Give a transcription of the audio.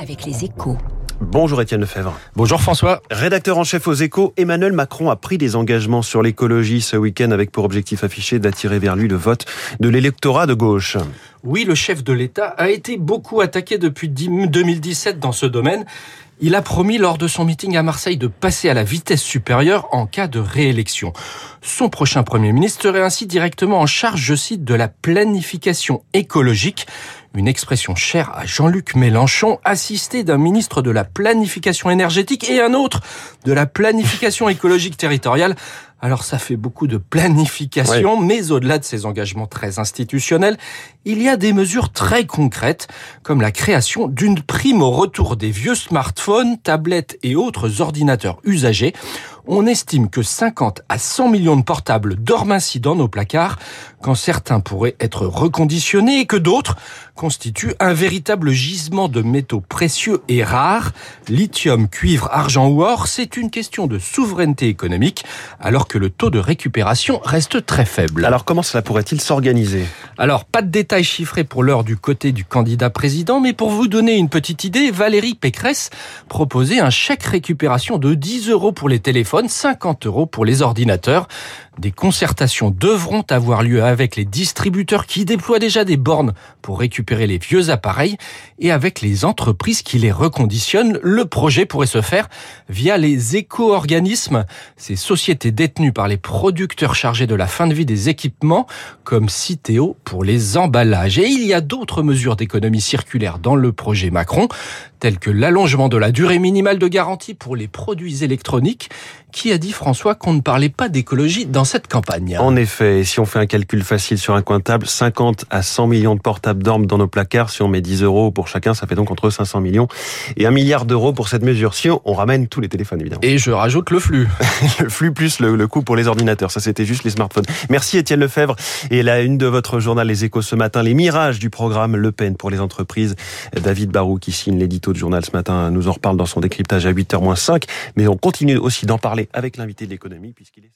avec les échos. Bonjour Étienne Lefebvre. Bonjour François. Rédacteur en chef aux échos, Emmanuel Macron a pris des engagements sur l'écologie ce week-end avec pour objectif affiché d'attirer vers lui le vote de l'électorat de gauche. Oui, le chef de l'État a été beaucoup attaqué depuis 2017 dans ce domaine. Il a promis lors de son meeting à Marseille de passer à la vitesse supérieure en cas de réélection. Son prochain Premier ministre serait ainsi directement en charge, je cite, de la planification écologique, une expression chère à Jean-Luc Mélenchon, assisté d'un ministre de la planification énergétique et un autre de la planification écologique territoriale. Alors ça fait beaucoup de planification, mais au-delà de ces engagements très institutionnels, il y a des mesures très concrètes, comme la création d'une prime au retour des vieux smartphones, tablettes et autres ordinateurs usagés. On estime que 50 à 100 millions de portables dorment ainsi dans nos placards, quand certains pourraient être reconditionnés et que d'autres constituent un véritable gisement de métaux précieux et rares. Lithium, cuivre, argent ou or, c'est une question de souveraineté économique, alors que le taux de récupération reste très faible. Alors comment cela pourrait-il s'organiser? Alors, pas de détails chiffrés pour l'heure du côté du candidat président, mais pour vous donner une petite idée, Valérie Pécresse proposait un chèque récupération de 10 euros pour les téléphones, 50 euros pour les ordinateurs. Des concertations devront avoir lieu avec les distributeurs qui déploient déjà des bornes pour récupérer les vieux appareils et avec les entreprises qui les reconditionnent. Le projet pourrait se faire via les éco-organismes, ces sociétés détenues par les producteurs chargés de la fin de vie des équipements, comme Citeo pour les emballages. Et il y a d'autres mesures d'économie circulaire dans le projet Macron, telles que l'allongement de la durée minimale de garantie pour les produits électroniques. Qui a dit François qu'on ne parlait pas d'écologie dans cette campagne En effet, si on fait un calcul facile sur un coin de table, 50 à 100 millions de portables dorment dans nos placards. Si on met 10 euros pour chacun, ça fait donc entre 500 millions et 1 milliard d'euros pour cette mesure. Si on ramène tous les téléphones, évidemment. Et je rajoute le flux. le flux plus le, le coût pour les ordinateurs. Ça, c'était juste les smartphones. Merci Étienne Lefebvre. Et la une de votre journal Les Échos ce matin, les mirages du programme Le Pen pour les entreprises. David Barou, qui signe l'édito de journal ce matin, nous en reparle dans son décryptage à 8h-5. Mais on continue aussi d'en avec l'invité de l'économie puisqu'il est